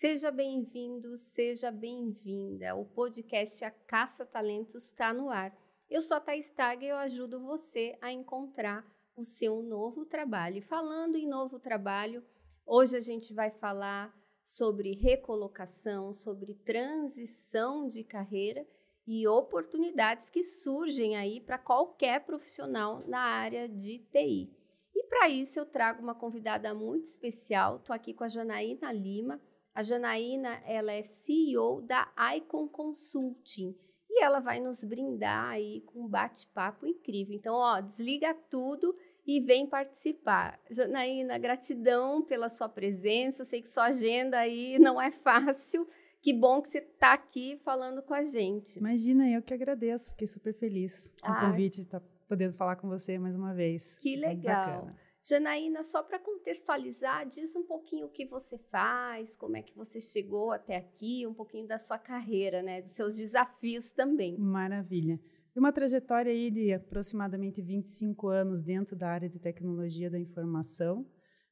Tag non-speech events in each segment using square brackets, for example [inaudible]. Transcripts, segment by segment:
Seja bem-vindo, seja bem-vinda. O podcast A Caça Talentos está no ar. Eu sou a Thais Tag e eu ajudo você a encontrar o seu novo trabalho. E falando em novo trabalho, hoje a gente vai falar sobre recolocação, sobre transição de carreira e oportunidades que surgem aí para qualquer profissional na área de TI. E para isso eu trago uma convidada muito especial. Estou aqui com a Janaína Lima. A Janaína ela é CEO da Icon Consulting e ela vai nos brindar aí com um bate-papo incrível. Então, ó, desliga tudo e vem participar. Janaína, gratidão pela sua presença. Sei que sua agenda aí não é fácil. Que bom que você está aqui falando com a gente. Imagina, eu que agradeço. Fiquei super feliz com o convite de estar tá podendo falar com você mais uma vez. Que legal. Janaína, só para contextualizar, diz um pouquinho o que você faz, como é que você chegou até aqui, um pouquinho da sua carreira, né, dos seus desafios também. Maravilha. Uma trajetória aí de aproximadamente 25 anos dentro da área de tecnologia da informação,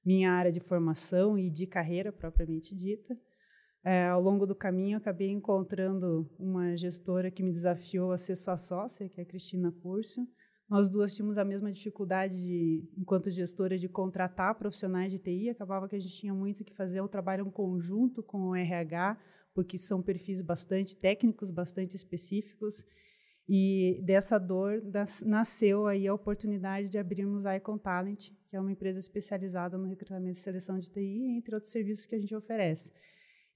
minha área de formação e de carreira propriamente dita. É, ao longo do caminho, acabei encontrando uma gestora que me desafiou a ser sua sócia, que é a Cristina Curso. Nós duas tínhamos a mesma dificuldade, de, enquanto gestora, de contratar profissionais de TI. Acabava que a gente tinha muito que fazer o trabalho em conjunto com o RH, porque são perfis bastante técnicos, bastante específicos. E dessa dor nasceu aí a oportunidade de abrirmos a Icon Talent, que é uma empresa especializada no recrutamento e seleção de TI, entre outros serviços que a gente oferece.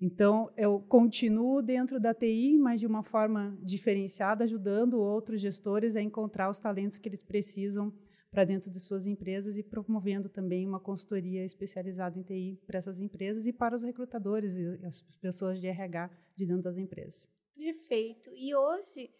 Então, eu continuo dentro da TI, mas de uma forma diferenciada, ajudando outros gestores a encontrar os talentos que eles precisam para dentro de suas empresas e promovendo também uma consultoria especializada em TI para essas empresas e para os recrutadores e as pessoas de RH de dentro das empresas. Perfeito. E hoje,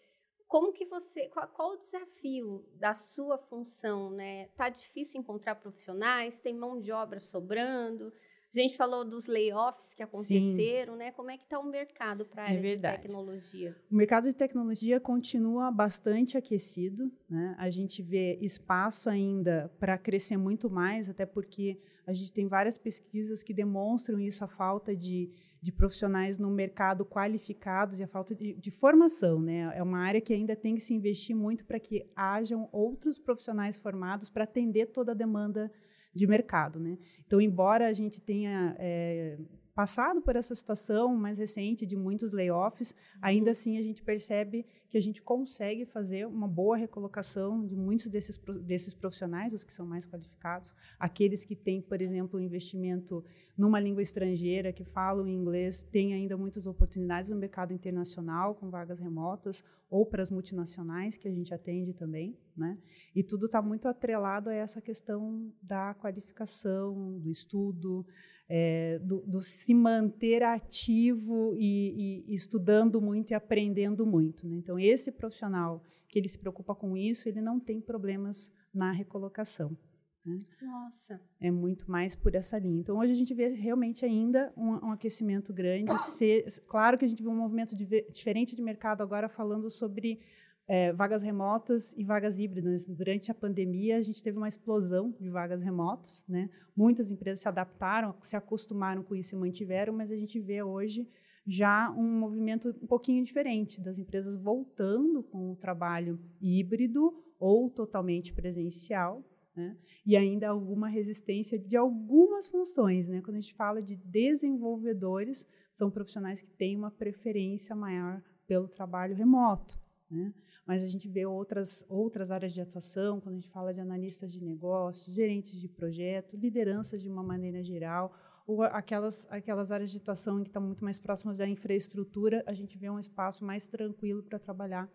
como que você, qual, qual, o desafio da sua função, né? Tá difícil encontrar profissionais, tem mão de obra sobrando, a gente falou dos layoffs que aconteceram, Sim. né? Como é que está o mercado para a é área é de tecnologia? O mercado de tecnologia continua bastante aquecido, né? A gente vê espaço ainda para crescer muito mais, até porque a gente tem várias pesquisas que demonstram isso, a falta de, de profissionais no mercado qualificados e a falta de, de formação, né? É uma área que ainda tem que se investir muito para que hajam outros profissionais formados para atender toda a demanda de mercado. Né? Então, embora a gente tenha é, passado por essa situação mais recente de muitos layoffs, ainda uhum. assim a gente percebe que a gente consegue fazer uma boa recolocação de muitos desses, desses profissionais, os que são mais qualificados, aqueles que têm, por exemplo, investimento numa língua estrangeira, que falam inglês, têm ainda muitas oportunidades no mercado internacional, com vagas remotas, ou para as multinacionais, que a gente atende também. Né? E tudo está muito atrelado a essa questão da qualificação, do estudo, é, do, do, se manter ativo e, e, estudando muito e aprendendo muito. Né? Então, esse profissional que ele se preocupa com isso, ele não tem problemas na recolocação. Né? Nossa. É muito mais por essa linha. Então, hoje a gente vê realmente ainda um, um aquecimento grande. Se, claro que a gente vê um movimento de, diferente de mercado agora falando sobre é, vagas remotas e vagas híbridas. Durante a pandemia, a gente teve uma explosão de vagas remotas. Né? Muitas empresas se adaptaram, se acostumaram com isso e mantiveram, mas a gente vê hoje já um movimento um pouquinho diferente das empresas voltando com o trabalho híbrido ou totalmente presencial. Né? E ainda alguma resistência de algumas funções. Né? Quando a gente fala de desenvolvedores, são profissionais que têm uma preferência maior pelo trabalho remoto. Né? Mas a gente vê outras, outras áreas de atuação, quando a gente fala de analistas de negócios, gerentes de projeto, lideranças de uma maneira geral, ou aquelas, aquelas áreas de atuação que estão muito mais próximas da infraestrutura, a gente vê um espaço mais tranquilo para trabalhar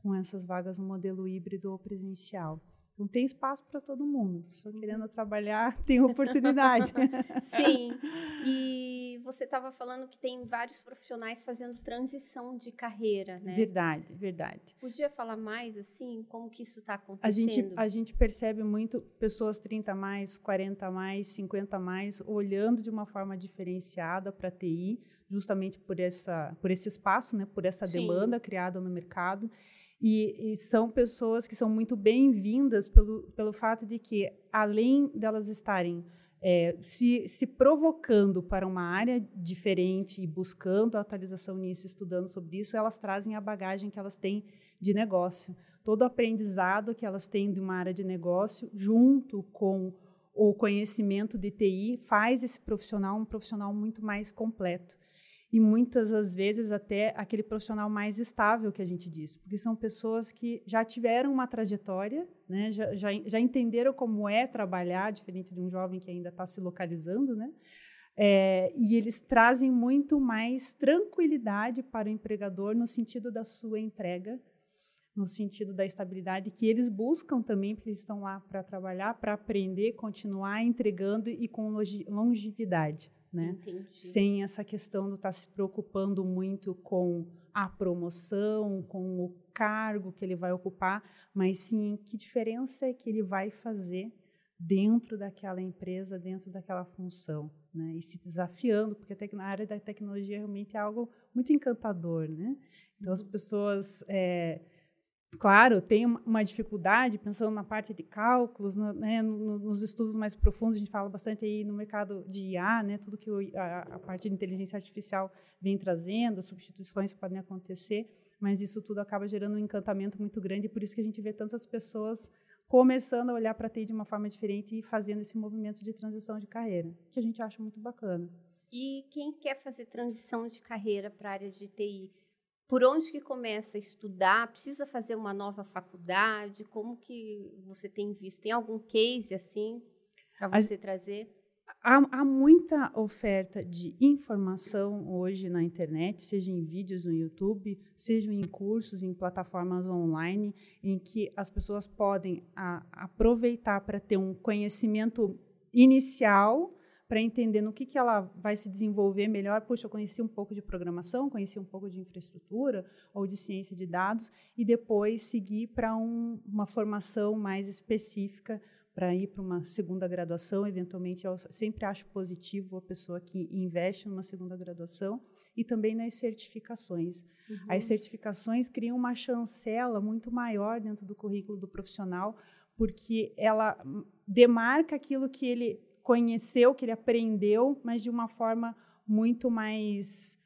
com essas vagas no modelo híbrido ou presencial. Não tem espaço para todo mundo. Só querendo trabalhar, [laughs] tem oportunidade. [laughs] Sim. E você estava falando que tem vários profissionais fazendo transição de carreira, né? Verdade, verdade. Podia falar mais assim, como que isso está acontecendo? A gente, a gente percebe muito pessoas 30 mais, 40 mais, 50 mais, olhando de uma forma diferenciada para a TI, justamente por essa, por esse espaço, né? Por essa Sim. demanda criada no mercado. E, e, são pessoas que são muito bem-vindas pelo, pelo fato de que, além delas estarem é, se, se provocando para uma área diferente e buscando atualização nisso, estudando sobre isso, elas trazem a bagagem que elas têm de negócio. Todo o aprendizado que elas têm de uma área de negócio, junto com o conhecimento de TI, faz esse profissional um profissional muito mais completo e muitas das vezes até aquele profissional mais estável que a gente diz, porque são pessoas que já tiveram uma trajetória, né, já, já, já entenderam como é trabalhar, diferente de um jovem que ainda está se localizando, né, é, e eles trazem muito mais tranquilidade para o empregador no sentido da sua entrega, no sentido da estabilidade que eles buscam também, porque eles estão lá para trabalhar, para aprender, continuar entregando e com longevidade né? Entendi. Sem essa questão do estar tá se preocupando muito com a promoção, com o cargo que ele vai ocupar, mas sim que diferença é que ele vai fazer dentro daquela empresa, dentro daquela função, né? E se desafiando, porque a área da tecnologia realmente é algo muito encantador, né? Então as uhum. pessoas é, claro, tem uma dificuldade, pensando na parte de cálculos, no, né, nos estudos mais profundos, a gente fala bastante aí no mercado de IA, né, tudo que a, a, parte de inteligência artificial vem trazendo, substituições que podem acontecer, mas isso tudo acaba gerando um encantamento muito grande, e por isso que a gente vê tantas pessoas começando a olhar para a TI de uma forma diferente e fazendo esse movimento de transição de carreira, que a gente acha muito bacana. E quem quer fazer transição de carreira para a área de TI, por onde que começa a estudar? Precisa fazer uma nova faculdade? Como que você tem visto? Tem algum case assim para você a, trazer? Há, há, muita oferta de informação hoje na internet, seja em vídeos no YouTube, seja em cursos, em plataformas online, em que as pessoas podem a, aproveitar para ter um conhecimento inicial para entender no que, que ela vai se desenvolver melhor. Puxa, eu conheci um pouco de programação, conheci um pouco de infraestrutura ou de ciência de dados, e depois seguir para um, uma formação mais específica para ir para uma segunda graduação, eventualmente eu sempre acho positivo a pessoa que investe numa segunda graduação e também nas certificações. Uhum. As certificações criam uma chancela muito maior dentro do currículo do profissional, porque ela demarca aquilo que ele conheceu, que ele aprendeu, mas de uma forma muito mais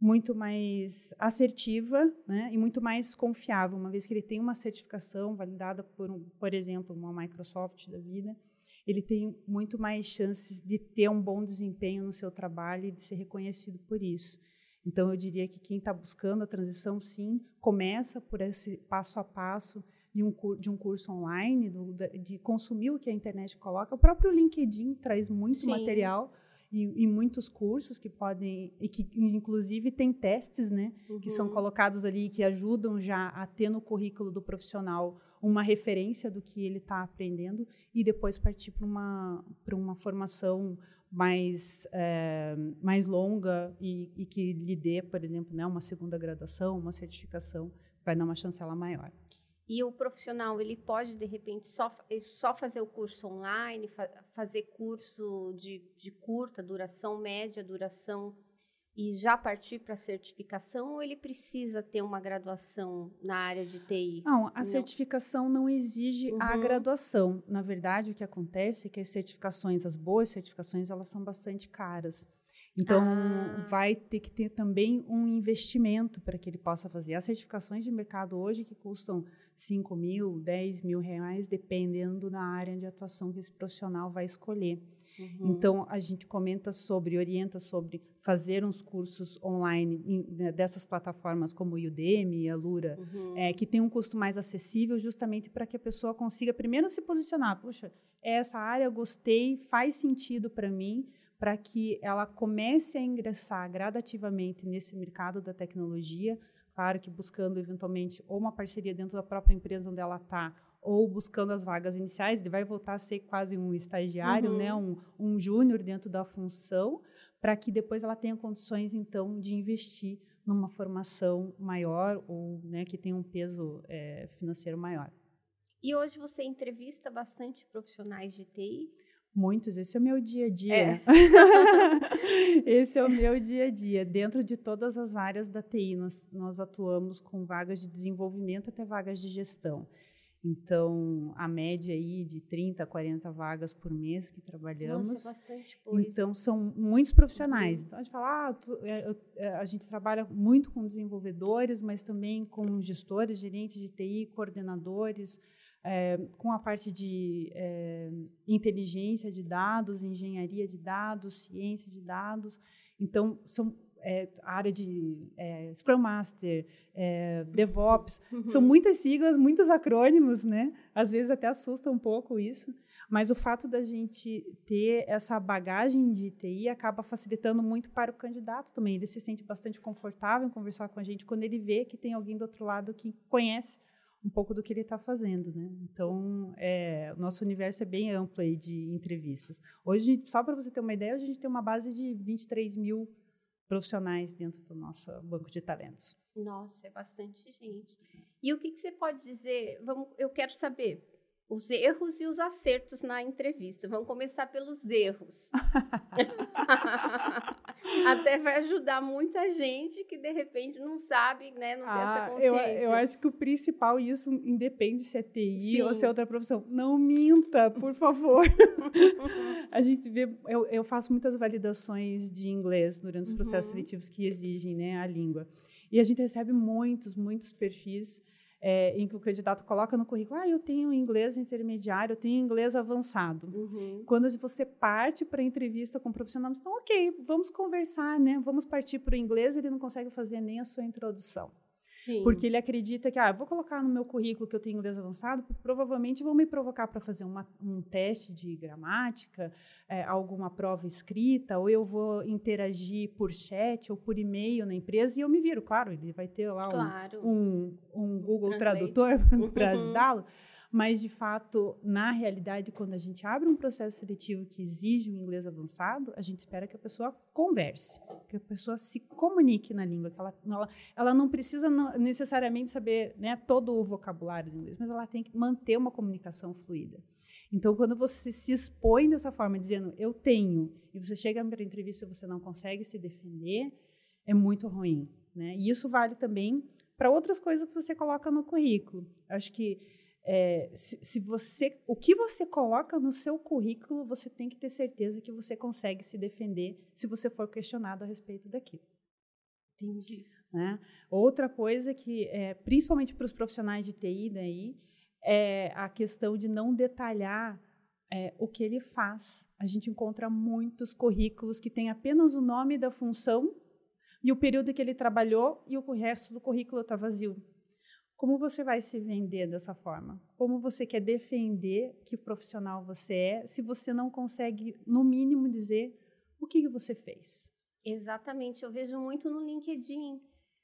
muito mais assertiva né, e muito mais confiável, uma vez que ele tem uma certificação validada por, um, por exemplo, uma Microsoft da vida, ele tem muito mais chances de ter um bom desempenho no seu trabalho e de ser reconhecido por isso. Então, eu diria que quem está buscando a transição, sim, começa por esse passo a passo de um, de um curso online, do, de consumir o que a internet coloca. O próprio LinkedIn traz muito Sim. material e, e, muitos cursos que podem e que inclusive tem testes, né, uhum. que são uhum. colocados ali que ajudam já a ter no currículo do profissional uma referência do que ele está aprendendo e depois partir para uma para uma formação mais é, mais longa e, e, que lhe dê, por exemplo, né, uma segunda graduação, uma certificação, vai dar uma chancela maior. E o profissional, ele pode, de repente, só, eh, só fazer o curso online, fa fazer curso de, de curta duração, média duração, e já partir para a certificação, ou ele precisa ter uma graduação na área de TI? Não, a não. certificação não exige uhum. a graduação. Na verdade, o que acontece é que as certificações, as boas certificações, elas são bastante caras. Então, ah. vai ter que ter também um investimento para que ele possa fazer. As certificações de mercado hoje que custam 5 mil, 10 mil reais, dependendo da área de atuação que esse profissional vai escolher. Uhum. Então, a gente comenta sobre, orienta sobre fazer uns cursos online em, né, dessas plataformas como o Udemy e a Lura, uhum. é, que tem um custo mais acessível, justamente para que a pessoa consiga primeiro se posicionar. Poxa, essa área eu gostei, faz sentido para mim, para que ela comece a ingressar gradativamente nesse mercado da tecnologia, claro que buscando eventualmente ou uma parceria dentro da própria empresa onde ela está, ou buscando as vagas iniciais, ele vai voltar a ser quase um estagiário, uhum. né, um, um júnior dentro da função, para que depois ela tenha condições, então, de investir numa formação maior ou né, que tenha um peso é, financeiro maior. E hoje você entrevista bastante profissionais de TI? Muitos, esse é o meu dia a dia. É. [laughs] esse é o meu dia a dia. Dentro de todas as áreas da TI, nós, nós atuamos com vagas de desenvolvimento até vagas de gestão. Então, a média aí de 30, 40 vagas por mês que trabalhamos. Nossa, bastante coisa. Então, são muitos profissionais. Uhum. Então, a gente fala, ah, tu, é, é, a gente trabalha muito com desenvolvedores, mas também com gestores, gerentes de TI, coordenadores, é, com a parte de é, inteligência de dados, engenharia de dados, ciência de dados. Então, são é, a área de Scrum Master, DevOps, uhum. são muitas siglas, muitos acrônimos, né? Às vezes até assusta um pouco isso, mas o fato da gente ter essa bagagem de TI acaba facilitando muito para o candidato também. Ele se sente bastante confortável em conversar com a gente quando ele vê que tem alguém do outro lado que conhece um pouco do que ele está fazendo, né? Então, é, o nosso universo é bem amplo aí de entrevistas. Hoje, só para você ter uma ideia, a gente tem uma base de 23 mil profissionais dentro do nosso banco de talentos. Nossa, é bastante gente. E o que, que você pode dizer? Vamos, eu quero saber os erros e os acertos na entrevista. Vamos começar pelos erros. [laughs] Até vai ajudar muita gente que de repente não sabe, né, não ah, tem essa consciência. Eu, eu acho que o principal, isso independe se é TI Sim. ou se é outra profissão. Não minta, por favor. [laughs] a gente vê, eu, eu faço muitas validações de inglês durante os processos uhum. seletivos que exigem né, a língua. E a gente recebe muitos, muitos perfis é, em que o candidato coloca no currículo, ah, eu tenho inglês intermediário, eu tenho inglês avançado. Uhum. Quando você parte para a entrevista com o profissional, então, ok, vamos conversar, né? Vamos partir para o inglês, ele não consegue fazer nem a sua introdução. Sim. Porque ele acredita que, ah, vou colocar no meu currículo que eu tenho inglês avançado, porque provavelmente vão me provocar para fazer uma, um teste de gramática, é, alguma prova escrita, ou eu vou interagir por chat ou por e-mail na empresa e eu me viro. Claro, ele vai ter lá claro. um, um, um Google Translate. Tradutor [laughs] para ajudá-lo. Mas, de fato, na realidade, quando a gente abre um processo seletivo que exige um inglês avançado, a gente espera que a pessoa converse, que a pessoa se comunique na língua, que ela, ela, ela não precisa necessariamente saber né, todo o vocabulário do inglês, mas ela tem que manter uma comunicação fluida. Então, quando você se expõe dessa forma, dizendo eu tenho, e você chega para a entrevista e você não consegue se defender, é muito ruim. Né? E isso vale também para outras coisas que você coloca no currículo. Acho que é, se, se, você, o que você coloca no seu currículo, você tem que ter certeza que você consegue se defender se você for questionado a respeito daquilo. Entendi. Né? Outra coisa que, é, principalmente para os profissionais de TI daí, é a questão de não detalhar é, o que ele faz. A gente encontra muitos currículos que têm apenas o nome da função e o período que ele trabalhou e o resto do currículo está vazio. Como você vai se vender dessa forma? Como você quer defender que profissional você é se você não consegue, no mínimo, dizer o que, que você fez? Exatamente. Eu vejo muito no LinkedIn.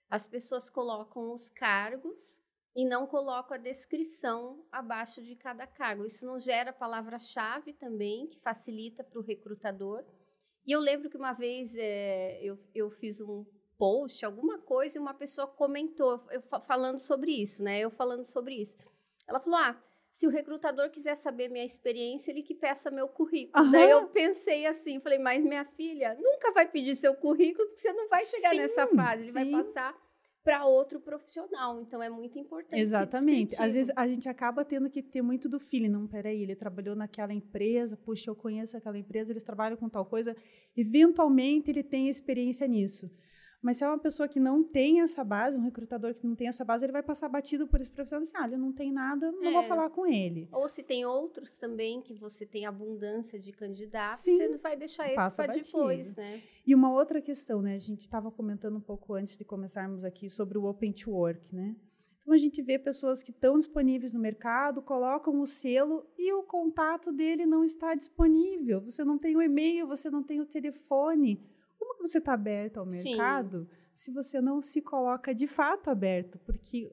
As pessoas colocam os cargos e não colocam a descrição abaixo de cada cargo. Isso não gera palavra-chave também, que facilita para o recrutador. E eu lembro que uma vez é, eu, eu fiz um post, alguma coisa, e uma pessoa comentou eu, falando sobre isso, né? Eu falando sobre isso. Ela falou: ah, se o recrutador quiser saber minha experiência, ele que peça meu currículo. Uhum. Daí eu pensei assim, falei, mas minha filha nunca vai pedir seu currículo, porque você não vai chegar sim, nessa fase, ele sim. vai passar para outro profissional. Então é muito importante. Exatamente. Às vezes a gente acaba tendo que ter muito do feeling. Não, peraí, ele trabalhou naquela empresa, puxa, eu conheço aquela empresa, eles trabalham com tal coisa. Eventualmente ele tem experiência nisso. Mas se é uma pessoa que não tem essa base, um recrutador que não tem essa base, ele vai passar batido por esse profissional e assim, ah, ele não tem nada, não é. vou falar com ele. Ou se tem outros também que você tem abundância de candidatos, Sim, você não vai deixar esse para depois, né? E uma outra questão, né? A gente estava comentando um pouco antes de começarmos aqui sobre o Open to Work, né? Então a gente vê pessoas que estão disponíveis no mercado, colocam o selo e o contato dele não está disponível. Você não tem o e-mail, você não tem o telefone como você está aberto ao mercado Sim. se você não se coloca de fato aberto? Porque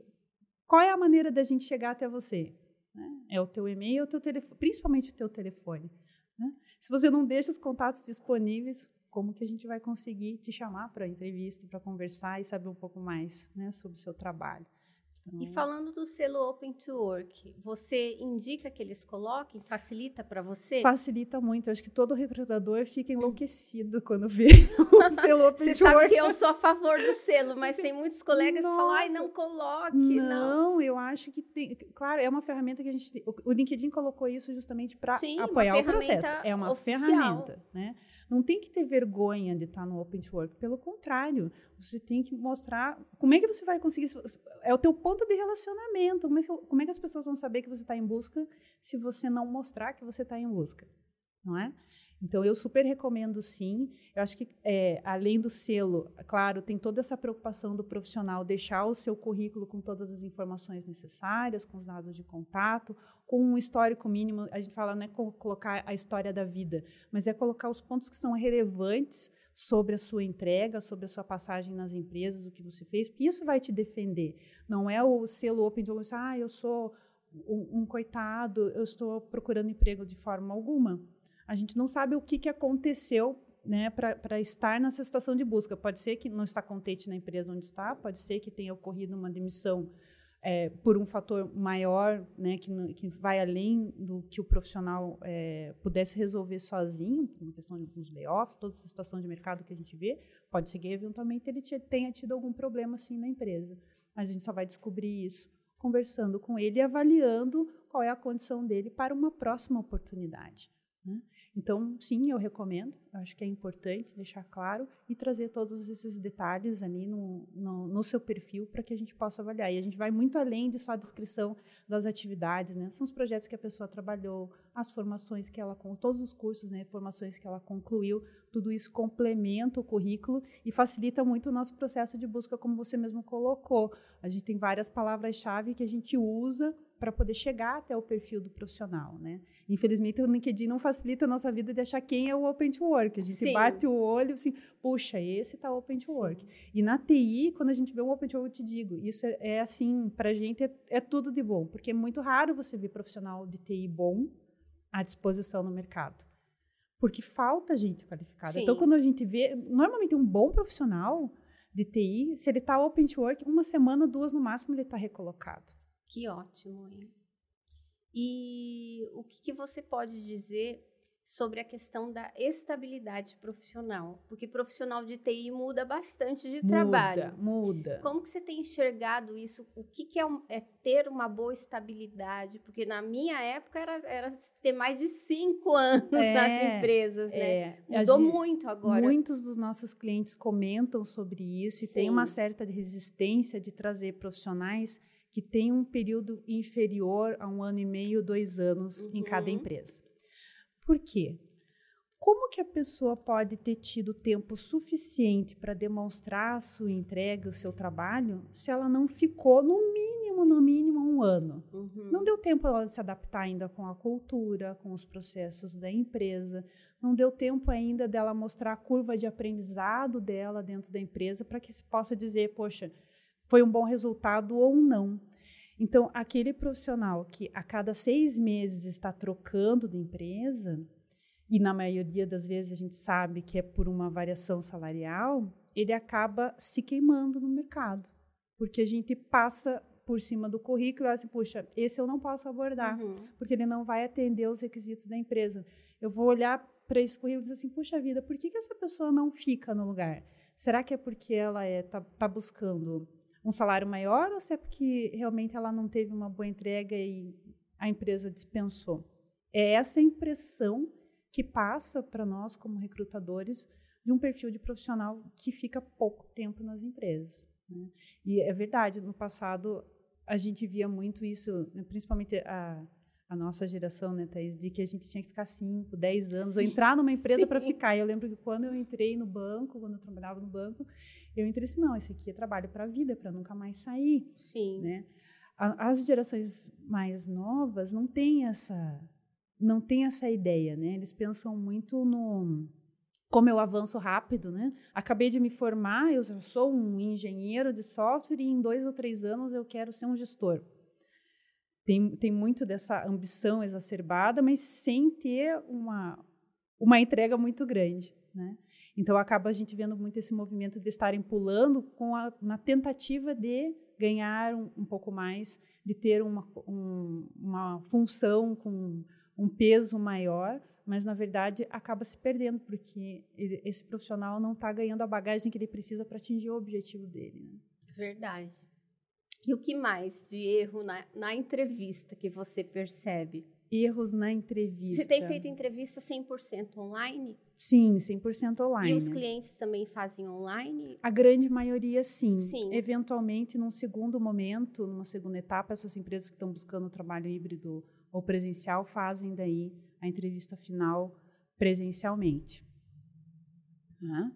qual é a maneira da gente chegar até você? Né? É o teu e-mail, o teu telefone, principalmente o teu telefone. Né? Se você não deixa os contatos disponíveis, como que a gente vai conseguir te chamar para entrevista, para conversar e saber um pouco mais né, sobre o seu trabalho? Então, e falando do selo Open to Work, você indica que eles coloquem? Facilita para você? Facilita muito. Eu acho que todo recrutador fica enlouquecido quando vê [laughs] o [laughs] selo Open to Work. Você sabe que eu sou a favor do selo, [laughs] mas tem muitos colegas Nossa. que falam, ai, não coloque. Não, não, eu acho que tem. Claro, é uma ferramenta que a gente. O LinkedIn colocou isso justamente para apoiar o processo. É uma oficial. ferramenta, né? Não tem que ter vergonha de estar no Open to Work. Pelo contrário, você tem que mostrar como é que você vai conseguir. É o teu ponto de relacionamento. Como é que, como é que as pessoas vão saber que você está em busca se você não mostrar que você está em busca? Não é? Então, eu super recomendo sim. Eu acho que, é, além do selo, claro, tem toda essa preocupação do profissional deixar o seu currículo com todas as informações necessárias, com os dados de contato, com um histórico mínimo. A gente fala, não é colocar a história da vida, mas é colocar os pontos que são relevantes sobre a sua entrega, sobre a sua passagem nas empresas, o que você fez, porque isso vai te defender. Não é o selo open door, ah, eu sou um, um coitado, eu estou procurando emprego de forma alguma a gente não sabe o que, que aconteceu né, para estar nessa situação de busca. Pode ser que não está contente na empresa onde está, pode ser que tenha ocorrido uma demissão é, por um fator maior, né, que, que vai além do que o profissional é, pudesse resolver sozinho, uma questão de uns layoffs, toda essa situação de mercado que a gente vê, pode ser que eventualmente ele tenha tido algum problema assim na empresa. Mas a gente só vai descobrir isso conversando com ele e avaliando qual é a condição dele para uma próxima oportunidade. Né? Então, sim, eu recomendo, acho que é importante deixar claro e trazer todos esses detalhes ali no, no, no seu perfil para que a gente possa avaliar. E a gente vai muito além de só a descrição das atividades, né? São os projetos que a pessoa trabalhou, as formações que ela, todos os cursos, né, formações que ela concluiu, tudo isso complementa o currículo e facilita muito o nosso processo de busca, como você mesmo colocou. A gente tem várias palavras-chave que a gente usa para poder chegar até o perfil do profissional, né? Infelizmente, o LinkedIn não facilita a nossa vida de achar quem é o Open to Work. A gente Sim. bate o olho assim, puxa, esse está Open to Sim. Work. E na TI, quando a gente vê um Open to Work, eu te digo, isso é, é assim, para a gente é, é, tudo de bom, porque é muito raro você ver profissional de TI bom à disposição no mercado. Porque falta gente qualificada. Sim. Então, quando a gente vê, normalmente um bom profissional de TI, se ele está Open to Work, uma semana, duas no máximo, ele está recolocado. Que ótimo, hein? E o que, que você pode dizer sobre a questão da estabilidade profissional, porque profissional de TI muda bastante de muda, trabalho. Muda. Como que você tem enxergado isso? O que, que é, é, ter uma boa estabilidade? Porque na minha época era, era ter mais de cinco anos é, nas empresas, né? É. Mudou gente, muito agora. Muitos dos nossos clientes comentam sobre isso Sim. e tem uma certa resistência de trazer profissionais que têm um período inferior a um ano e meio, dois anos uhum. em cada uhum. empresa. Por quê? Como que a pessoa pode ter tido tempo suficiente para demonstrar a sua entrega, o seu trabalho, se ela não ficou no mínimo, no mínimo um ano? Uhum. Não deu tempo ela se adaptar ainda com a cultura, com os processos da empresa, não deu tempo ainda dela mostrar a curva de aprendizado dela dentro da empresa para que se possa dizer, poxa, foi um bom resultado ou não. Então, aquele profissional que a cada seis meses está trocando de empresa, e na maioria das vezes a gente sabe que é por uma variação salarial, ele acaba se queimando no mercado. Porque a gente passa por cima do currículo e assim, puxa, esse eu não posso abordar, uhum. porque ele não vai atender os requisitos da empresa. Eu vou olhar para esse currículo e dizer assim, puxa vida, por que, que essa pessoa não fica no lugar? Será que é porque ela está é, tá, tá buscando um salário maior ou se é porque realmente ela não teve uma boa entrega e a empresa dispensou? É essa impressão que passa para nós como recrutadores de um perfil de profissional que fica pouco tempo nas empresas. Né? E é verdade, no passado a gente via muito isso, né, principalmente a, a nossa geração, né, Thaís, de que a gente tinha que ficar 5, 10 anos, sim, ou entrar numa empresa para ficar. E eu lembro que quando eu entrei no banco, quando eu trabalhava no banco, eu entrei assim, não, esse aqui é trabalho para a vida, para nunca mais sair. Sim. Né? As gerações mais novas não têm essa não têm essa ideia, né? Eles pensam muito no como eu avanço rápido, né? Acabei de me formar, eu sou um engenheiro de software e em dois ou três anos eu quero ser um gestor. Tem, tem muito dessa ambição exacerbada, mas sem ter uma, uma entrega muito grande, né? Então acaba a gente vendo muito esse movimento de estarem pulando com a, na tentativa de ganhar um, um pouco mais, de ter uma, um, uma função com um peso maior, mas na verdade acaba se perdendo porque ele, esse profissional não está ganhando a bagagem que ele precisa para atingir o objetivo dele. Né? Verdade. E o que mais de erro na, na entrevista que você percebe? Erros na entrevista. Você tem feito entrevista 100% online? Sim, 100% online. E os clientes também fazem online? A grande maioria, sim. Sim. Eventualmente, num segundo momento, numa segunda etapa, essas empresas que estão buscando trabalho híbrido ou presencial fazem daí a entrevista final presencialmente. Né?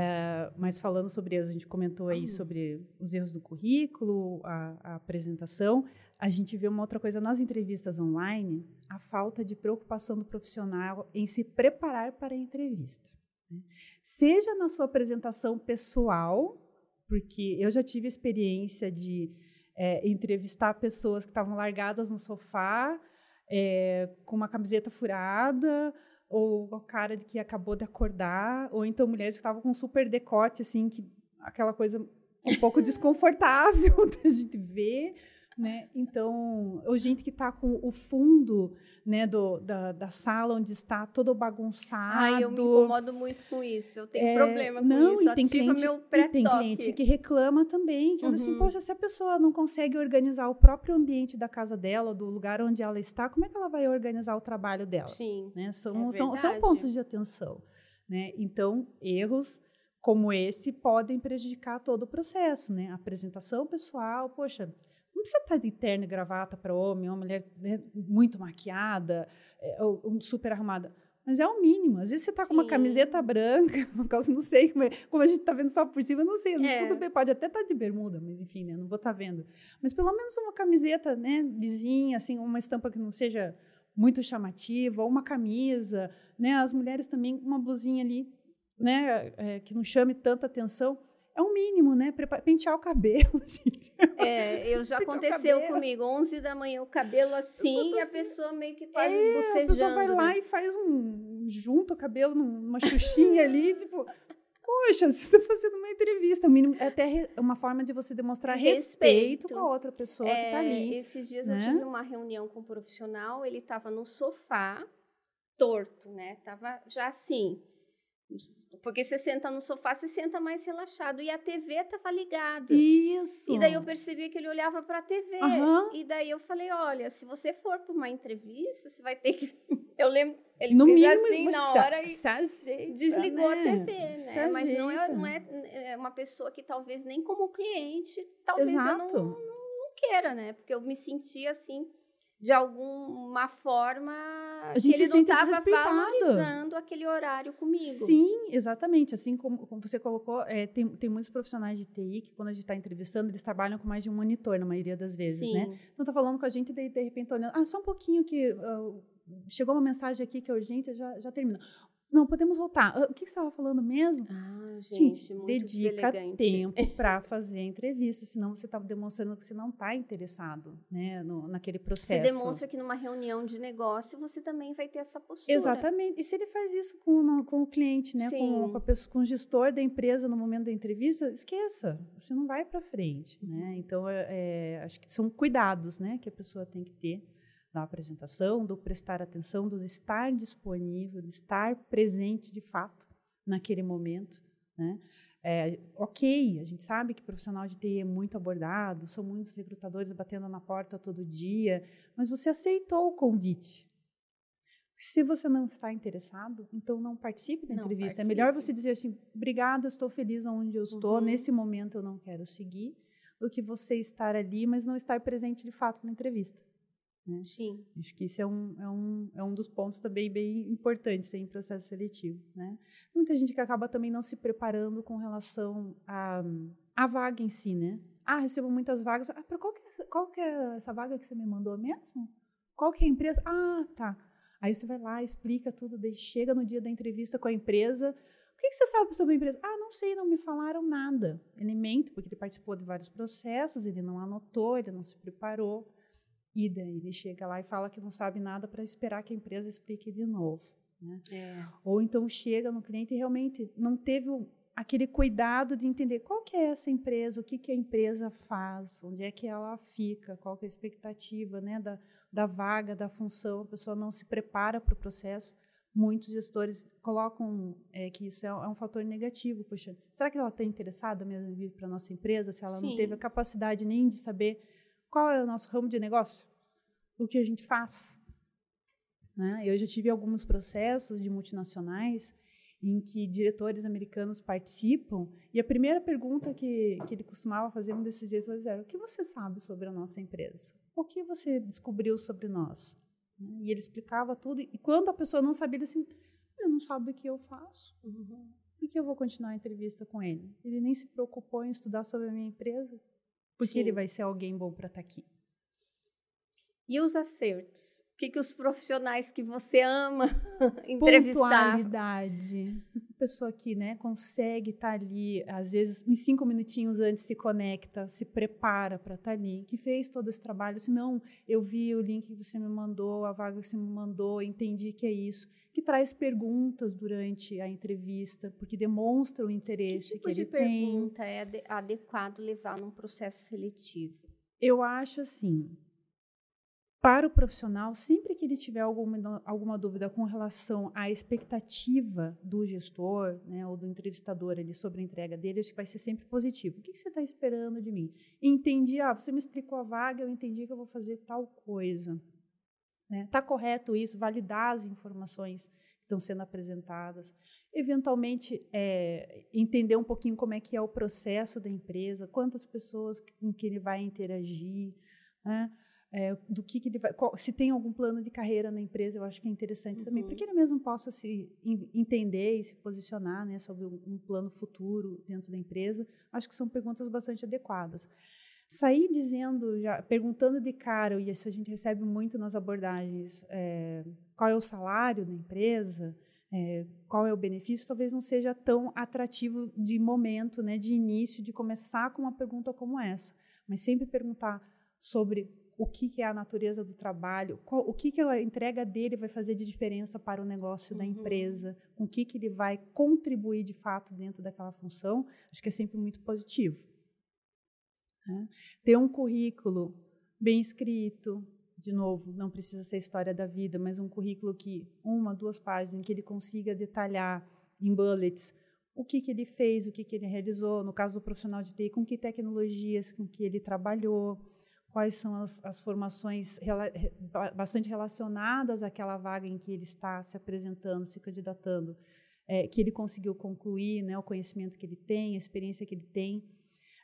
É, mas falando sobre, a gente comentou aí sobre os erros do currículo, a, a, apresentação, a gente vê uma outra coisa nas entrevistas online, a falta de preocupação do profissional em se preparar para a entrevista. Né? Seja na sua apresentação pessoal, porque eu já tive experiência de é, entrevistar pessoas que estavam largadas no sofá, é, com uma camiseta furada, ou o cara de que acabou de acordar, ou então mulheres que estavam com super decote, assim, que aquela coisa um pouco [laughs] desconfortável [laughs] da gente ver né? Então, ou gente que está com o fundo né, do, da, da sala onde está todo bagunçado. Ai, eu me incomodo muito com isso. Eu tenho é, problema com não, isso. E tem cliente, meu tem cliente que reclama também, que uhum. assim, poxa, se a pessoa não consegue organizar o próprio ambiente da casa dela, do lugar onde ela está, como é que ela vai organizar o trabalho dela? Sim. Né? São, é são, são pontos de atenção. Né? Então, erros como esse podem prejudicar todo o processo, né? A apresentação pessoal, poxa, não precisa estar de terno e gravata para homem, uma mulher né, muito maquiada, é, ou, super arrumada. Mas é o mínimo. Às vezes você está com uma camiseta branca, [laughs] uma calça, não sei como, é, como a gente está vendo só por cima, não sei. É. Tudo bem, pode até estar tá de bermuda, mas enfim, né, não vou estar tá vendo. Mas pelo menos uma camiseta, né, lisinha, assim, uma estampa que não seja muito chamativa, ou uma camisa, né? As mulheres também uma blusinha ali, né, é, que não chame tanta atenção é o mínimo, né? Pentear o cabelo, [laughs] gente. É, eu já Pentear aconteceu comigo. 11 da manhã, o cabelo assim, e a pessoa meio que quase é, bocejando. A pessoa vai lá né? e faz um... Junta o cabelo numa xuxinha ali, [laughs] tipo... Poxa, você está fazendo uma entrevista. O mínimo, é até uma forma de você demonstrar respeito, respeito com a outra pessoa é, que está ali. Esses dias né? eu tive uma reunião com um profissional, ele estava no sofá, torto, né? Tava já assim porque você senta no sofá, você senta mais relaxado. E a TV estava ligada. Isso. E daí eu percebi que ele olhava para a TV. Uhum. E daí eu falei: olha, se você for para uma entrevista, você vai ter que. [laughs] Eu lembro. Ele no fez mínimo, assim na hora e ajeita, desligou né? a TV, né? Mas não é, não é, é, uma pessoa que talvez nem como cliente, talvez Exato. eu não, não, não queira, né? Porque eu me sentia assim de alguma forma a gente que ele não estava valorizando aquele horário comigo. Sim, exatamente. Assim como, como você colocou, é, tem, tem muitos profissionais de TI que, quando a gente está entrevistando, eles trabalham com mais de um monitor, na maioria das vezes, Sim. né? Então, tá falando com a gente e, de, de repente, olhando, ah, só um pouquinho que... Uh, chegou uma mensagem aqui que é urgente, já, já termina. Não, podemos voltar. Ah, o que você estava falando mesmo? Ah, gente, gente dedica tempo [laughs] para fazer a entrevista, senão você está demonstrando que você não está interessado né, no, naquele processo. Você demonstra que numa reunião de negócio você também vai ter essa postura. Exatamente. E se ele faz isso com, com o cliente, né, com, com, pessoa, com o gestor da empresa no momento da entrevista, esqueça, você não vai para frente. Né? Então, é, é, acho que são cuidados né, que a pessoa tem que ter da apresentação, do prestar atenção, do estar disponível, de estar presente de fato naquele momento. Né? É, ok, a gente sabe que profissional de TI é muito abordado, são muitos recrutadores batendo na porta todo dia, mas você aceitou o convite. Se você não está interessado, então não participe da não entrevista. Participe. É melhor você dizer assim: obrigado, estou feliz onde eu estou, uhum. nesse momento eu não quero seguir, do que você estar ali, mas não estar presente de fato na entrevista. Né? Sim. Acho que isso é um, é, um, é um dos pontos também bem importantes em processo seletivo. Né? Muita gente que acaba também não se preparando com relação à a, a vaga em si, né? Ah, recebo muitas vagas. Ah, qual que, é, qual que é essa vaga que você me mandou mesmo? Qual que é a empresa? Ah, tá. Aí você vai lá, explica tudo, chega no dia da entrevista com a empresa. O que, que você sabe sobre a empresa? Ah, não sei, não me falaram nada. Ele mente porque ele participou de vários processos, ele não anotou, ele não se preparou. E daí ele chega lá e fala que não sabe nada para esperar que a empresa explique de novo. Né? É. Ou então chega no cliente e realmente não teve aquele cuidado de entender qual que é essa empresa, o que, que a empresa faz, onde é que ela fica, qual que é a expectativa né, da, da vaga, da função, a pessoa não se prepara para o processo. Muitos gestores colocam é, que isso é, é, um fator negativo. Poxa, será que ela está interessada mesmo em vir para a nossa empresa se ela Sim. não teve a capacidade nem de saber qual é o nosso ramo de negócio? O que a gente faz? Né? Eu já tive alguns processos de multinacionais em que diretores americanos participam e a primeira pergunta que, que ele costumava fazer um desses diretores era: o que você sabe sobre a nossa empresa? O que você descobriu sobre nós? E ele explicava tudo e quando a pessoa não sabia, ele assim, ele não sabe o que eu faço. Uhum. Por que eu vou continuar a entrevista com ele? Ele nem se preocupou em estudar sobre a minha empresa, porque Sim. ele vai ser alguém bom para estar tá aqui. E os acertos? Que, que os profissionais que você ama [laughs] entrevistar? Pontualidade. A pessoa que né, consegue estar tá ali, às vezes, uns cinco minutinhos antes se conecta, se prepara para estar tá ali, que fez todo esse trabalho. Se não, eu vi o link que você me mandou, a vaga que você me mandou, entendi que é isso. Que traz perguntas durante a entrevista, porque demonstra o interesse que, tipo que ele tem. Que pergunta é adequado levar num processo seletivo? Eu acho assim, para o profissional, sempre que ele tiver alguma, alguma dúvida com relação à expectativa do gestor né, ou do entrevistador ali sobre a entrega dele, acho que vai ser sempre positivo. O que, que você está esperando de mim? Entendi, ah, você me explicou a vaga, eu entendi que eu vou fazer tal coisa. Está né? Tá correto isso? Validar as informações que estão sendo apresentadas. Eventualmente, é, entender um pouquinho como é que é o processo da empresa, quantas pessoas com que ele vai interagir, né? É, do que, que ele vai, qual, se tem algum plano de carreira na empresa, eu acho que é interessante uhum. também, para que ele mesmo possa se entender e se posicionar né, sobre um, um, plano futuro dentro da empresa. Acho que são perguntas bastante adequadas. Sair dizendo, já perguntando de cara, e isso a gente recebe muito nas abordagens, é, qual é o salário da empresa, é, qual é o benefício, talvez não seja tão atrativo de momento, né, de início, de começar com uma pergunta como essa, mas sempre perguntar sobre o que, que é a natureza do trabalho, qual, o que, que a entrega dele vai fazer de diferença para o negócio uhum. da empresa, com o que, que ele vai contribuir de fato dentro daquela função, acho que é sempre muito positivo. Né? Ter um currículo bem escrito, de novo, não precisa ser história da vida, mas um currículo que, uma, duas páginas, que ele consiga detalhar em bullets o que, que ele fez, o que, que ele realizou, no caso do profissional de TI, com que tecnologias com que ele trabalhou, quais são as, as formações rela, bastante relacionadas àquela vaga em que ele está se apresentando, se candidatando, é, que ele conseguiu concluir, né, o conhecimento que ele tem, a experiência que ele tem.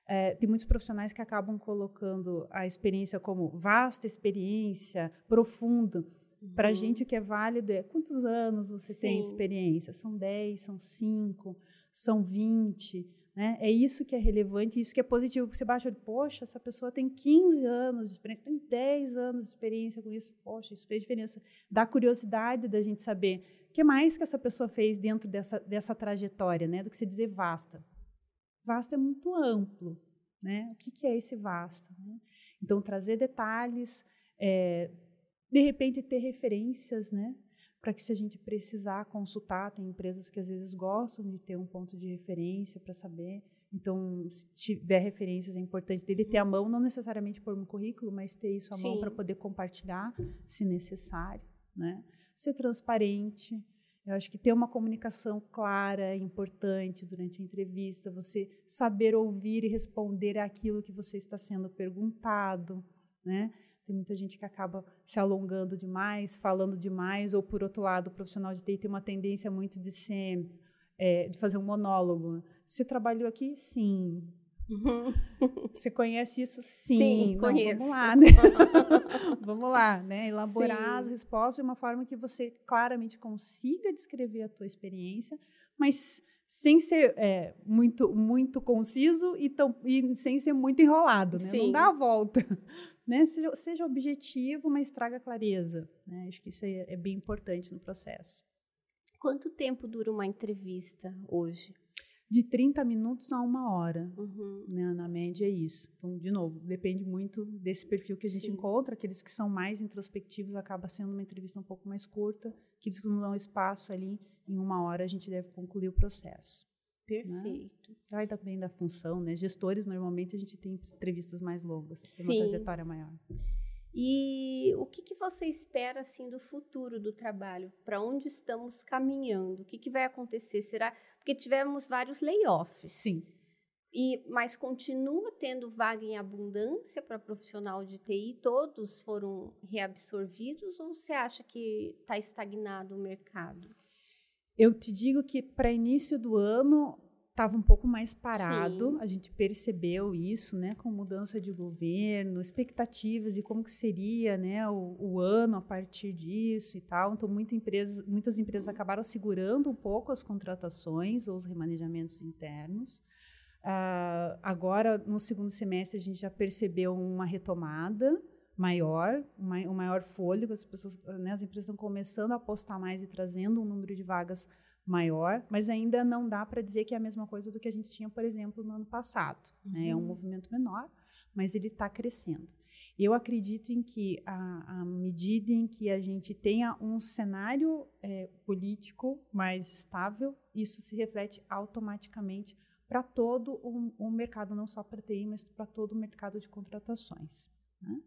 É, tem muitos profissionais que acabam colocando a experiência como vasta experiência, profunda. Uhum. Para a gente, o que é válido é quantos anos você Sim. tem experiência? São 10, são 5, são 20. Né? É isso que é relevante, isso que é positivo, você baixa olho, poxa, essa pessoa tem 15 anos de experiência, tem 10 anos de experiência com isso, poxa, isso fez diferença. Dá curiosidade da gente saber o que mais que essa pessoa fez dentro dessa, dessa trajetória, né? do que se dizer vasta. Vasta é muito amplo. Né? O que, que é esse vasta? Né? Então, trazer detalhes, é, de repente ter referências, né? Para que se a gente precisar consultar, tem empresas que às vezes gostam de ter um ponto de referência para saber. Então, se tiver referências, é importante dele ter a mão, não necessariamente por um currículo, mas ter isso à Sim. mão para poder compartilhar, se necessário. Né? Ser transparente. Eu acho que ter uma comunicação clara é importante durante a entrevista, você saber ouvir e responder aquilo que você está sendo perguntado. Né? Tem muita gente que acaba se alongando demais, falando demais, ou por outro lado, o profissional de TI tem uma tendência muito de ser, é, de fazer um monólogo. Você trabalhou aqui? Sim. Uhum. Você conhece isso? Sim. Sim Não, conheço. Vamos lá, né? [laughs] vamos lá, né? Elaborar Sim. as respostas de uma forma que você claramente consiga descrever a tua experiência, mas sem ser é, muito muito conciso e, tão, e sem ser muito enrolado, né? Não dá a volta. Né? Seja, seja objetivo, mas traga clareza. Né? Acho que isso é, é bem importante no processo. Quanto tempo dura uma entrevista hoje? de 30 minutos a uma hora. Uhum. Né? Na média é isso. Então, de novo, depende muito desse perfil que a gente Sim. encontra. Aqueles que são mais introspectivos acaba sendo uma entrevista um pouco mais curta. Aqueles que não dão espaço ali, em uma hora a gente deve concluir o processo. Perfeito. Vai também da função, né? Gestores, normalmente, a gente tem entrevistas mais longas, tem Sim. uma trajetória maior. E o que, que você espera assim do futuro do trabalho? Para onde estamos caminhando? O que, que vai acontecer? Será porque tivemos vários layoffs? Sim. E mas continua tendo vaga em abundância para profissional de TI? Todos foram reabsorvidos ou você acha que está estagnado o mercado? Eu te digo que para início do ano estava um pouco mais parado. Sim. A gente percebeu isso, né, com mudança de governo, expectativas de como que seria, né, o, o ano a partir disso e tal. Então, muita empresa, muitas empresas acabaram segurando um pouco as contratações ou os remanejamentos internos. Ah, agora, no segundo semestre, a gente já percebeu uma retomada maior, um maior fôlego. As pessoas, né, as empresas estão começando a apostar mais e trazendo um número de vagas maior, mas ainda não dá para dizer que é a mesma coisa do que a gente tinha, por exemplo, no ano passado. Né? É um Uhum. movimento menor, mas ele está crescendo. Eu acredito em que, à medida em que a gente tenha um cenário eh, político mais estável, isso se reflete automaticamente para todo o, o mercado, não só para TI, mas para todo o mercado de contratações. né?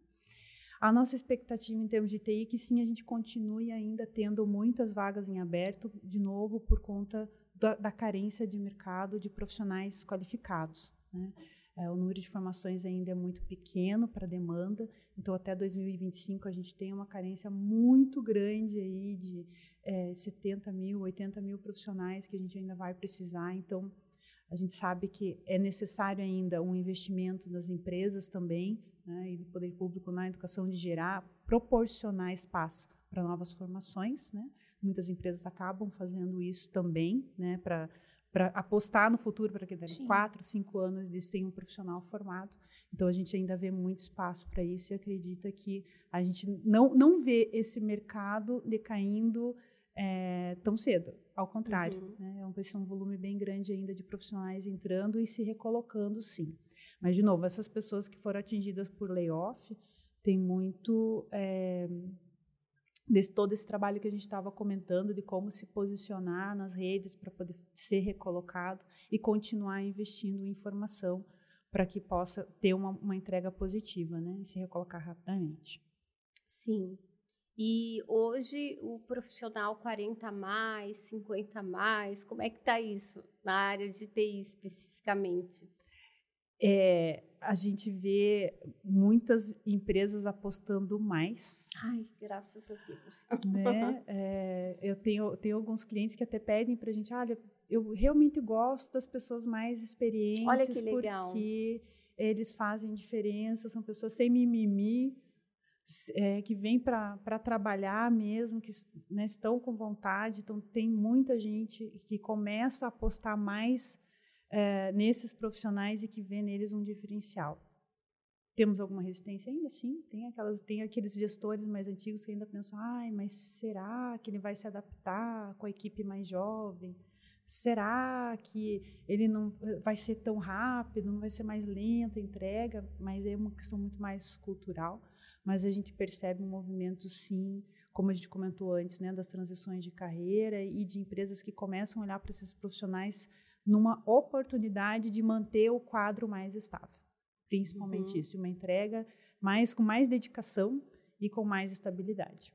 A nossa expectativa em termos de TI é que sim, a gente continue ainda tendo muitas vagas em aberto, de novo, por conta da, da carência de mercado de profissionais qualificados. né? É, o número de formações ainda é muito pequeno para a demanda, então até 2025 a gente tem uma carência muito grande aí de é, 70 mil, 80 mil profissionais que a gente ainda vai precisar. Então, a gente sabe que é necessário ainda um investimento das empresas também, né, e do poder público na educação de gerar, proporcionar espaço para novas formações. Né? Muitas empresas acabam fazendo isso também, né, para para apostar no futuro, para que daqui quatro, cinco anos eles tenham um profissional formado. Então, a gente ainda vê muito espaço para isso e acredita que a gente não, não vê esse mercado decaindo é, tão cedo. Ao contrário, Uhum. né? vai ser um volume bem grande ainda de profissionais entrando e se recolocando, sim. Mas, de novo, essas pessoas que foram atingidas por layoff tem muito é, desse, todo esse trabalho que a gente estava comentando de como se posicionar nas redes para poder ser recolocado e continuar investindo em formação para que possa ter uma, uma entrega positiva, né? E se recolocar rapidamente. Sim. E hoje o profissional 40 a mais, 50 a mais, como é que está isso na área de TI especificamente? É, a gente vê muitas empresas apostando mais. Ai, graças a Deus. Né? É, eu tenho, tenho alguns clientes que até pedem para a gente, olha, eu realmente gosto das pessoas mais experientes, Olha que legal. porque eles fazem diferença, são pessoas sem mimimi, é, que vêm para trabalhar mesmo, que né, estão com vontade. Então, tem muita gente que começa a apostar mais é, nesses profissionais e que vê neles um diferencial. Temos alguma resistência ainda? Sim, tem aquelas, tem aqueles gestores mais antigos que ainda pensam, ai, mas será que ele vai se adaptar com a equipe mais jovem? Será que ele não eh, vai ser tão rápido, não vai ser mais lento a entrega? Mas é uma questão muito mais cultural. Mas a gente percebe um movimento, sim, como a gente comentou antes, né, das transições de carreira e de empresas que começam a olhar para esses profissionais numa oportunidade de manter o quadro mais estável. Principalmente Uhum. isso, uma entrega mais com mais dedicação e com mais estabilidade.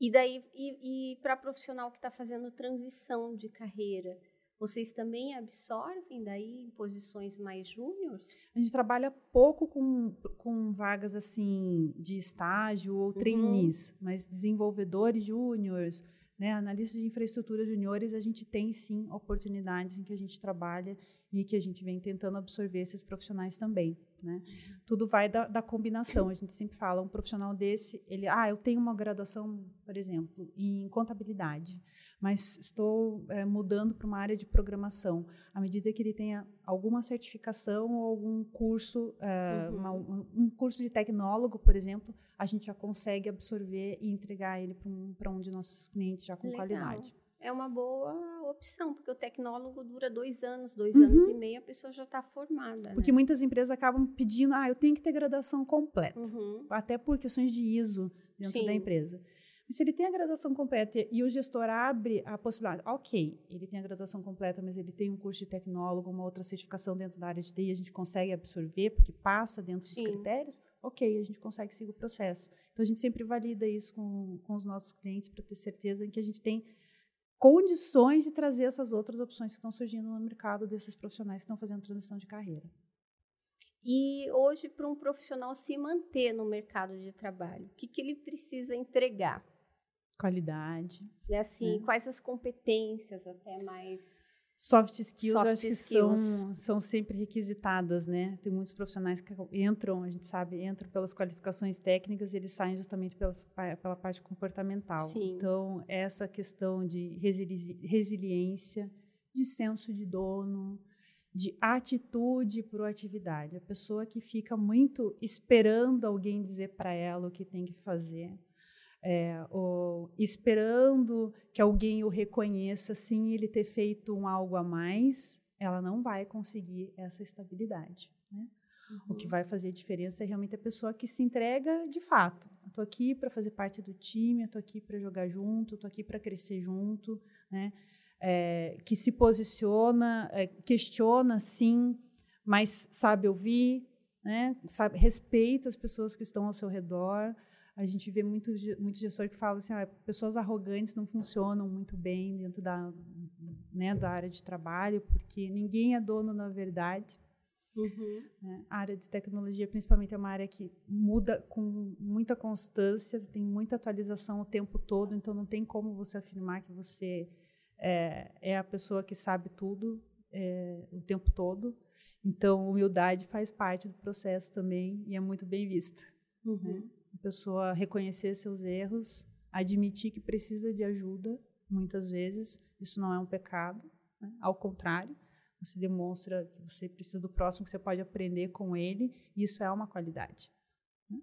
E daí, e, e para profissional que está fazendo transição de carreira, vocês também absorvem daí em posições mais júniores? A gente trabalha pouco com, com vagas assim de estágio ou trainees, mas desenvolvedores júniores, né, analistas de infraestrutura juniores, a gente tem sim oportunidades em que a gente trabalha e que a gente vem tentando absorver esses profissionais também. Né? Tudo vai da, da combinação. A gente sempre fala, um profissional desse, ele, ah, eu tenho uma graduação, por exemplo, em contabilidade, mas estou eh, mudando para uma área de programação. À medida que ele tenha alguma certificação ou algum curso, eh, Uhum. uma- um, um curso de tecnólogo, por exemplo, a gente já consegue absorver e entregar ele para um, pra um de nossos clientes já com Legal. qualidade. É uma boa opção, porque o tecnólogo dura dois anos, dois uhum. anos e meio, a pessoa já está formada. Porque né? muitas empresas acabam pedindo, ah, eu tenho que ter graduação completa, uhum. até por questões de ISO dentro Sim. da empresa. Mas se ele tem a graduação completa e o gestor abre a possibilidade, ok, ele tem a graduação completa, mas ele tem um curso de tecnólogo, uma outra certificação dentro da área de TI, a gente consegue absorver, porque passa dentro dos Sim. critérios, ok, a gente consegue seguir o processo. Então, a gente sempre valida isso com, com os nossos clientes para ter certeza que a gente tem condições de trazer essas outras opções que estão surgindo no mercado desses profissionais que estão fazendo transição de carreira. E hoje, para um profissional se manter no mercado de trabalho, o que, que ele precisa entregar? Qualidade. É assim, né? quais as competências até mais Soft skills, Soft eu acho skills. que são, são sempre requisitadas, né? Tem muitos profissionais que entram, a gente sabe, entram pelas qualificações técnicas e eles saem justamente pelas, pela parte comportamental. Sim. Então, essa questão de resili resiliência, de senso de dono, de atitude proatividade. A pessoa que fica muito esperando alguém dizer para ela o que tem que fazer é, ou esperando que alguém o reconheça sem ele ter feito um algo a mais, ela não vai conseguir essa estabilidade. Né? Uhum. O que uhum. vai fazer diferença é realmente a pessoa que se entrega de fato. Estou aqui para fazer parte do time, estou aqui para jogar junto, estou aqui para crescer junto, né? É, que se posiciona, é, questiona sim, mas sabe ouvir, né? sabe, respeita as pessoas que estão ao seu redor. A gente vê muito, muito gestor que fala assim, ah, pessoas arrogantes não funcionam muito bem dentro da, né, da área de trabalho, porque ninguém é dono na verdade. Uhum. Né? A área de tecnologia, principalmente, é uma área que muda com muita constância, tem muita atualização o tempo todo, então não tem como você afirmar que você é, é a pessoa que sabe tudo é, o tempo todo. Então, humildade faz parte do processo também e é muito bem vista. Uhum. Né? A pessoa reconhecer seus erros, admitir que precisa de ajuda, muitas vezes, isso não é um pecado, né? ao contrário, você demonstra que você precisa do próximo, que você pode aprender com ele, e isso é uma qualidade. Né?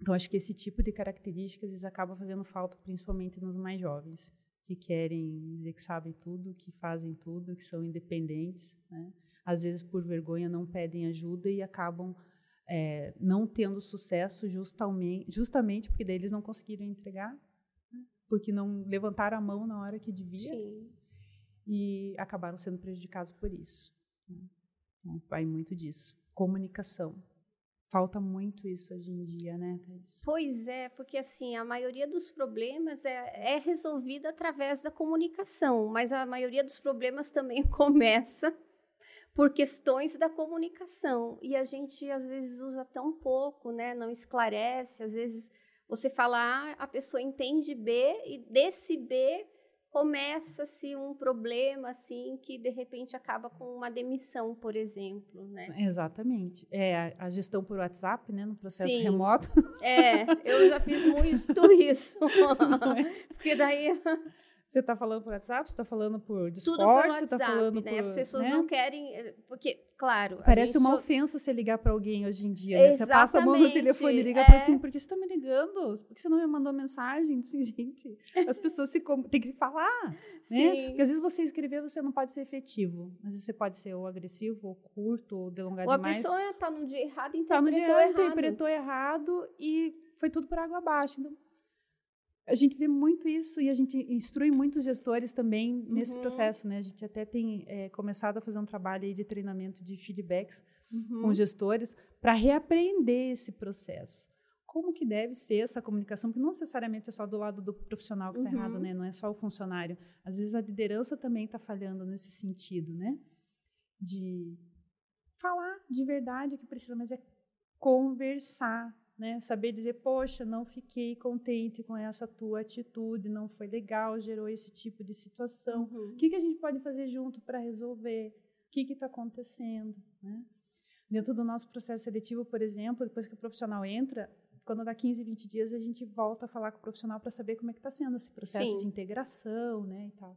Então, acho que esse tipo de características acaba fazendo falta, principalmente nos mais jovens, que querem dizer que sabem tudo, que fazem tudo, que são independentes. Né? Às vezes, por vergonha, não pedem ajuda e acabam é, não tendo sucesso justamente, justamente porque daí eles não conseguiram entregar, né? porque não levantaram a mão na hora que devia Sim. e acabaram sendo prejudicados por isso. Né? Então, vai muito disso. Comunicação. Falta muito isso hoje em dia, né, Thais? Pois é, porque assim, a maioria dos problemas é, é resolvida através da comunicação, mas a maioria dos problemas também [laughs] começa por questões da comunicação. E a gente às vezes usa tão pouco, né? Não esclarece, às vezes você fala A, a pessoa entende B e desse B começa-se um problema assim que de repente acaba com uma demissão, por exemplo, né? Exatamente. É a, gestão por WhatsApp, né, no processo Sim. remoto. É, eu já fiz muito [laughs] isso. [laughs] Porque daí você está falando por WhatsApp, você está falando por Discord, Tudo por WhatsApp, você está falando né? por... As pessoas né? não querem... Eh, porque, claro... Parece uma ofensa você ligar para alguém hoje em dia, né? Você passa a mão no telefone e liga é... para assim, por que você está me ligando? Por que você não me mandou mensagem? Assim, [laughs] gente, as pessoas se com... têm que falar, né? Sim. Porque às vezes você escrever, você não pode ser efetivo. Às vezes você pode ser ou agressivo, ou curto, ou delongado ou demais. Ou a pessoa está no dia errado, interpretou tá no dia errado. interpretou errado e foi tudo por água abaixo. Então, a gente vê muito isso e a gente instrui muitos gestores também nesse uhum. processo, né? A gente até tem é, começado a fazer um trabalho de treinamento de feedbacks uhum. com gestores para reaprender esse processo. Como que deve ser essa comunicação? Porque não necessariamente é só do lado do profissional que está uhum. errado, né? Não é só o funcionário. Às vezes a liderança também está falhando nesse sentido, né? De falar de verdade o que precisa, mas é conversar, né? Saber dizer, poxa, não fiquei contente com essa tua atitude, não foi legal, gerou esse tipo de situação. Uhum. O que, que a gente pode fazer junto para resolver? O que está acontecendo? Né? Dentro do nosso processo seletivo, por exemplo, depois que o profissional entra, quando dá 15, 20 dias, a gente volta a falar com o profissional para saber como é que está sendo esse processo Sim. de integração, né, e tal.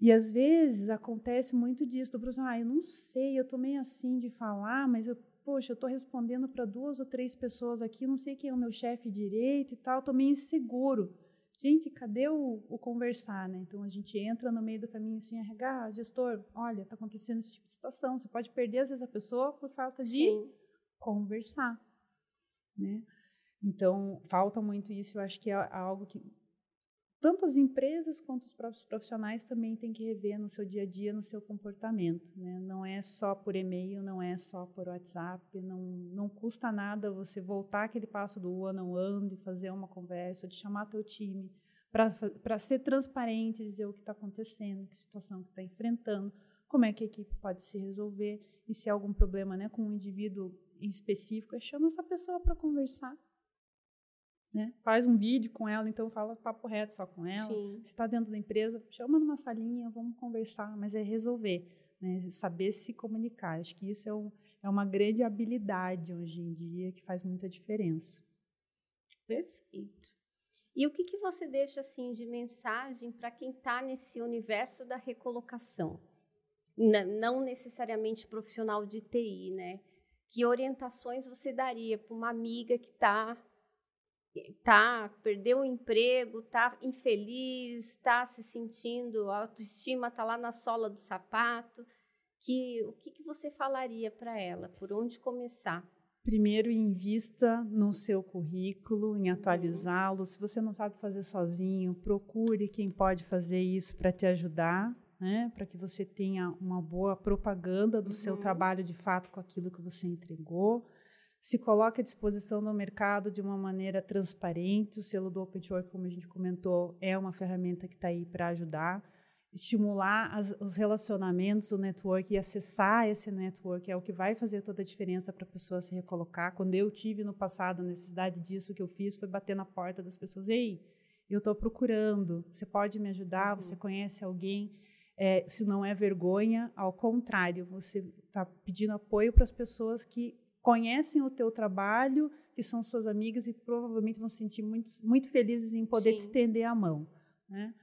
E às vezes acontece muito disso, do profissional, ah, eu não sei, eu tô meio assim de falar, mas eu poxa, eu estou respondendo para duas ou três pessoas aqui, não sei quem é o meu chefe direito e tal, estou meio inseguro. gente, cadê o, o, conversar, né? Então a gente entra no meio do caminho assim, RH, gestor, olha, está acontecendo esse tipo de situação, você pode perder às vezes a pessoa por falta de Sim. conversar, né? Então falta muito isso, eu acho que é algo que tanto as empresas quanto os próprios profissionais também têm que rever no seu dia a dia, no seu comportamento. Né? Não é só por e-mail, não é só por WhatsApp, não, não custa nada você voltar aquele passo do one-on-one, de fazer uma conversa, de chamar teu time, para ser transparente, dizer o que está acontecendo, que situação que está enfrentando, como é que a equipe pode se resolver, e se há algum problema né, com um indivíduo em específico, chama essa pessoa para conversar né? Faz um vídeo com ela, então fala papo reto só com ela. Sim. Se está dentro da empresa, chama numa salinha, vamos conversar, mas é resolver, né? saber se comunicar. Acho que isso é, um, é uma grande habilidade hoje em dia que faz muita diferença. Perfeito. E o que, que você deixa assim de mensagem para quem está nesse universo da recolocação? Não necessariamente profissional de TI, né? Que orientações você daria para uma amiga que está tá, perdeu o emprego, tá infeliz, tá se sentindo, a autoestima tá lá na sola do sapato, que o que, que você falaria para ela? Por onde começar? Primeiro, invista no seu currículo, em uhum. atualizá-lo. Se você não sabe fazer sozinho, procure quem pode fazer isso para te ajudar, né? para que você tenha uma boa propaganda do uhum. seu trabalho de fato com aquilo que você entregou se coloque à disposição do mercado de uma maneira transparente. O selo do Open Work, como a gente comentou, é uma ferramenta que está aí para ajudar. Estimular as, os relacionamentos, o network e acessar esse network é o que vai fazer toda a diferença para a pessoa se recolocar. Quando eu tive no passado a necessidade disso, o que eu fiz foi bater na porta das pessoas. Ei, eu estou procurando, você pode me ajudar? Uhum. Você conhece alguém? É, se não é vergonha, ao contrário, você está pedindo apoio para as pessoas que conhecem o teu trabalho, que são suas amigas e provavelmente vão se sentir muito, muito felizes em poder Sim. te estender a mão. Né?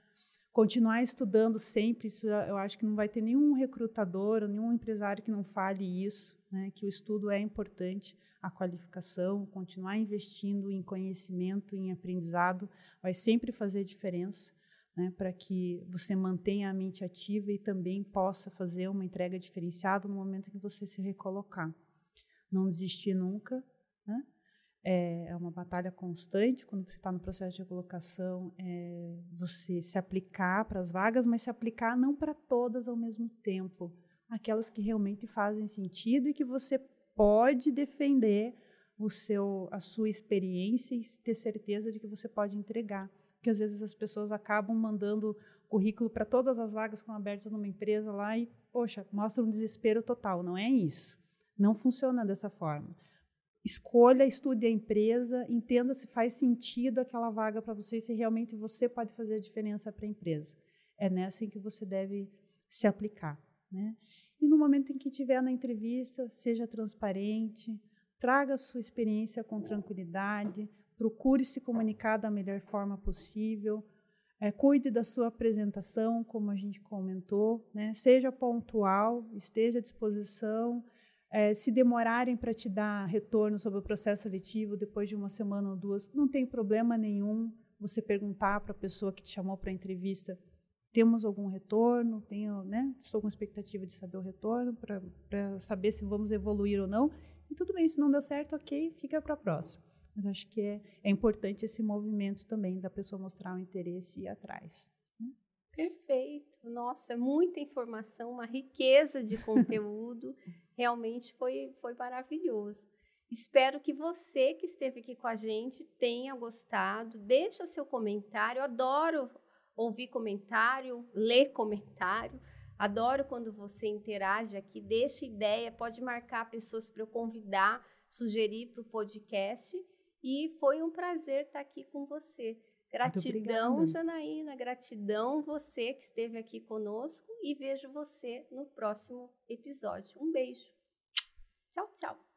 Continuar estudando sempre, isso eu acho que não vai ter nenhum recrutador, nenhum empresário que não fale isso, né? que o estudo é importante, a qualificação, continuar investindo em conhecimento, em aprendizado, vai sempre fazer diferença. Né, para que você mantenha a mente ativa e também possa fazer uma entrega diferenciada no momento em que você se recolocar não desistir nunca. Né? É, é, uma batalha constante quando você está no processo de colocação, é você se aplicar para as vagas, mas se aplicar não para todas ao mesmo tempo, aquelas que realmente fazem sentido e que você pode defender o seu, a sua experiência e ter certeza de que você pode entregar. Porque às vezes as pessoas acabam mandando currículo para todas as vagas que estão abertas numa empresa lá e, poxa, mostra um desespero total. Não é isso. Não funciona dessa forma. Escolha, estude a empresa, entenda se faz sentido aquela vaga para você, se realmente você pode fazer a diferença para a empresa. É nessa em que você deve se aplicar. Né? E no momento em que estiver na entrevista, seja transparente, traga a sua experiência com tranquilidade, procure se comunicar da melhor forma possível, é, cuide da sua apresentação, como a gente comentou, né? seja pontual, esteja à disposição, é, se demorarem para te dar retorno sobre o processo seletivo depois de uma semana ou duas, não tem problema nenhum você perguntar para a pessoa que te chamou para a entrevista: temos algum retorno? Tenho, né? Estou com expectativa de saber o retorno para saber se vamos evoluir ou não. E tudo bem, se não deu certo, ok, fica para a próxima. Mas acho que é, é importante esse movimento também da pessoa mostrar o interesse e ir atrás. Né? Perfeito. Nossa, muita informação, uma riqueza de conteúdo. [laughs] Realmente foi, foi maravilhoso. Espero que você que esteve aqui com a gente tenha gostado. Deixa seu comentário. Adoro ouvir comentário, ler comentário. Adoro quando você interage aqui, deixa ideia, pode marcar pessoas para eu convidar, sugerir para o podcast. E foi um prazer estar aqui com você. Gratidão, Janaína, gratidão você que esteve aqui conosco e vejo você no próximo episódio. Um beijo. Tchau, tchau.